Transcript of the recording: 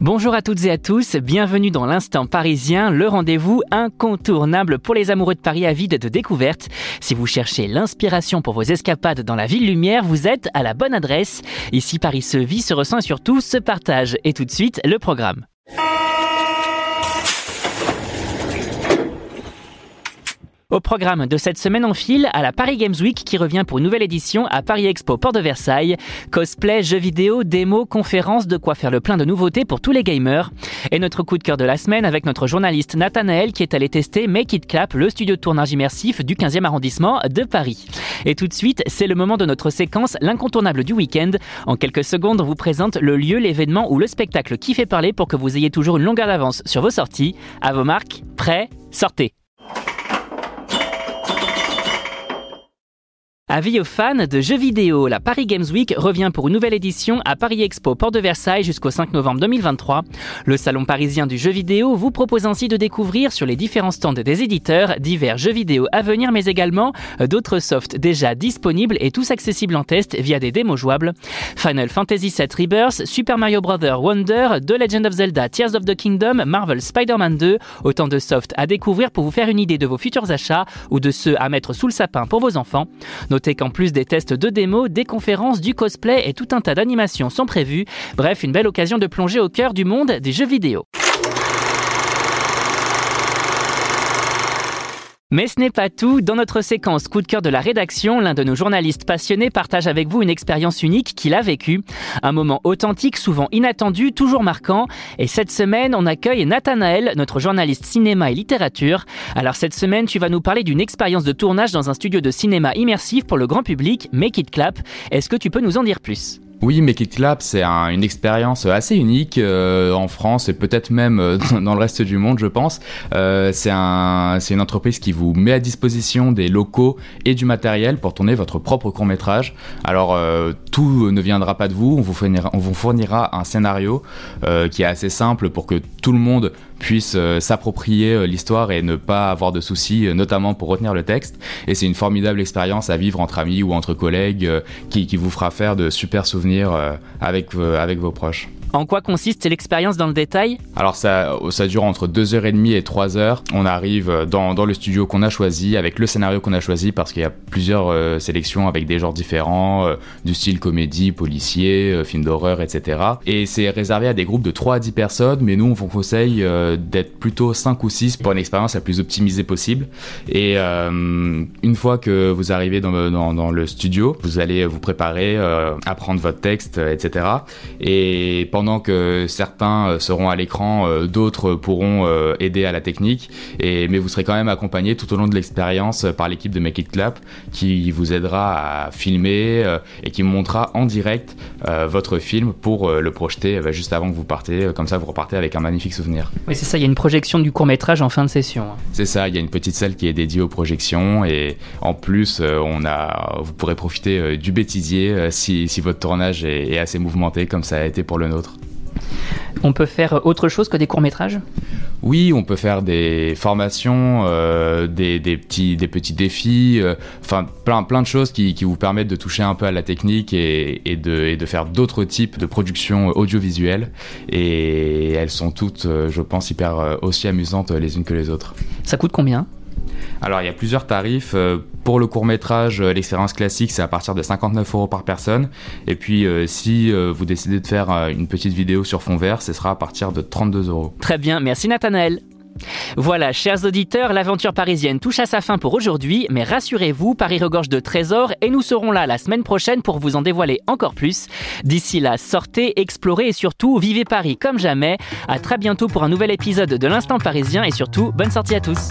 Bonjour à toutes et à tous, bienvenue dans l'instant parisien, le rendez-vous incontournable pour les amoureux de Paris avides de découvertes. Si vous cherchez l'inspiration pour vos escapades dans la ville lumière, vous êtes à la bonne adresse. Ici Paris se vit, se ressent et surtout se partage. Et tout de suite, le programme. Au programme de cette semaine en file, à la Paris Games Week qui revient pour une nouvelle édition à Paris Expo Port de Versailles. Cosplay, jeux vidéo, démos, conférences, de quoi faire le plein de nouveautés pour tous les gamers. Et notre coup de cœur de la semaine avec notre journaliste Nathanaël qui est allé tester Make It Clap, le studio de tournage immersif du 15e arrondissement de Paris. Et tout de suite, c'est le moment de notre séquence L'incontournable du week-end. En quelques secondes, on vous présente le lieu, l'événement ou le spectacle qui fait parler pour que vous ayez toujours une longueur d'avance sur vos sorties. À vos marques, prêts, sortez Avis aux fans de jeux vidéo, la Paris Games Week revient pour une nouvelle édition à Paris Expo Port de Versailles jusqu'au 5 novembre 2023. Le salon parisien du jeu vidéo vous propose ainsi de découvrir sur les différents stands des éditeurs divers jeux vidéo à venir mais également d'autres softs déjà disponibles et tous accessibles en test via des démos jouables. Final Fantasy VII Rebirth, Super Mario Bros. Wonder, The Legend of Zelda, Tears of the Kingdom, Marvel Spider-Man 2, autant de softs à découvrir pour vous faire une idée de vos futurs achats ou de ceux à mettre sous le sapin pour vos enfants. Notez qu'en plus des tests de démo, des conférences, du cosplay et tout un tas d'animations sont prévues. Bref, une belle occasion de plonger au cœur du monde des jeux vidéo. Mais ce n'est pas tout. Dans notre séquence coup de cœur de la rédaction, l'un de nos journalistes passionnés partage avec vous une expérience unique qu'il a vécue. Un moment authentique, souvent inattendu, toujours marquant. Et cette semaine, on accueille Nathanaël, notre journaliste cinéma et littérature. Alors cette semaine, tu vas nous parler d'une expérience de tournage dans un studio de cinéma immersif pour le grand public, Make It Clap. Est-ce que tu peux nous en dire plus? Oui, It Clap, c'est une expérience assez unique euh, en France et peut-être même euh, dans le reste du monde, je pense. Euh, c'est un, une entreprise qui vous met à disposition des locaux et du matériel pour tourner votre propre court métrage. Alors, tout ne viendra pas de vous, on vous fournira un scénario qui est assez simple pour que tout le monde puisse euh, s'approprier euh, l'histoire et ne pas avoir de soucis, euh, notamment pour retenir le texte. Et c'est une formidable expérience à vivre entre amis ou entre collègues qui, vous fera faire de super souvenirs avec vos proches. En quoi consiste l'expérience dans le détail? Alors ça, dure entre 2h30 et 3h. On arrive dans, dans le studio qu'on a choisi, avec le scénario qu'on a choisi, parce qu'il y a plusieurs euh, sélections avec des genres différents, euh, du style comédie, policier, euh, film d'horreur, etc. Et c'est réservé à des groupes de 3 à 10 personnes, mais nous on vous conseille d'être plutôt 5 ou 6 pour une expérience la plus optimisée possible. Et une fois que vous arrivez dans, le studio, vous allez vous préparer, apprendre votre texte, etc. Et pendant que certains euh, seront à l'écran, euh, d'autres pourront euh, aider à la technique. Et, mais vous serez quand même accompagné tout au long de l'expérience par l'équipe de Make It Clap qui vous aidera à filmer et qui montrera en direct votre film pour le projeter juste avant que vous partez. Comme ça, vous repartez avec un magnifique souvenir. Oui, c'est ça. Il y a une projection du court métrage en fin de session. Hein. C'est ça. Il y a une petite salle qui est dédiée aux projections et en plus, on a, vous pourrez profiter du bêtisier si, si votre tournage est, est assez mouvementé comme ça a été pour le nôtre. On peut faire autre chose que des courts-métrages? Oui, on peut faire des formations, euh, des, petits, des petits défis, euh, enfin plein, plein de choses qui, vous permettent de toucher un peu à la technique et, de, de, faire d'autres types de productions audiovisuelles. Et elles sont toutes, euh, je pense, hyper aussi amusantes les unes que les autres. Ça coûte combien? Alors il y a plusieurs tarifs. Euh, pour le court métrage, euh, l'expérience classique, c'est à partir de 59 euros par personne. Et puis euh, si vous décidez de faire une petite vidéo sur fond vert, ce sera à partir de 32 euros. Très bien, merci Nathanaël. Voilà, chers auditeurs, l'aventure parisienne touche à sa fin pour aujourd'hui, mais rassurez-vous, Paris regorge de trésors et nous serons là la semaine prochaine pour vous en dévoiler encore plus. D'ici là, sortez, explorez et surtout vivez Paris comme jamais. À très bientôt pour un nouvel épisode de l'Instant parisien et surtout, bonne sortie à tous.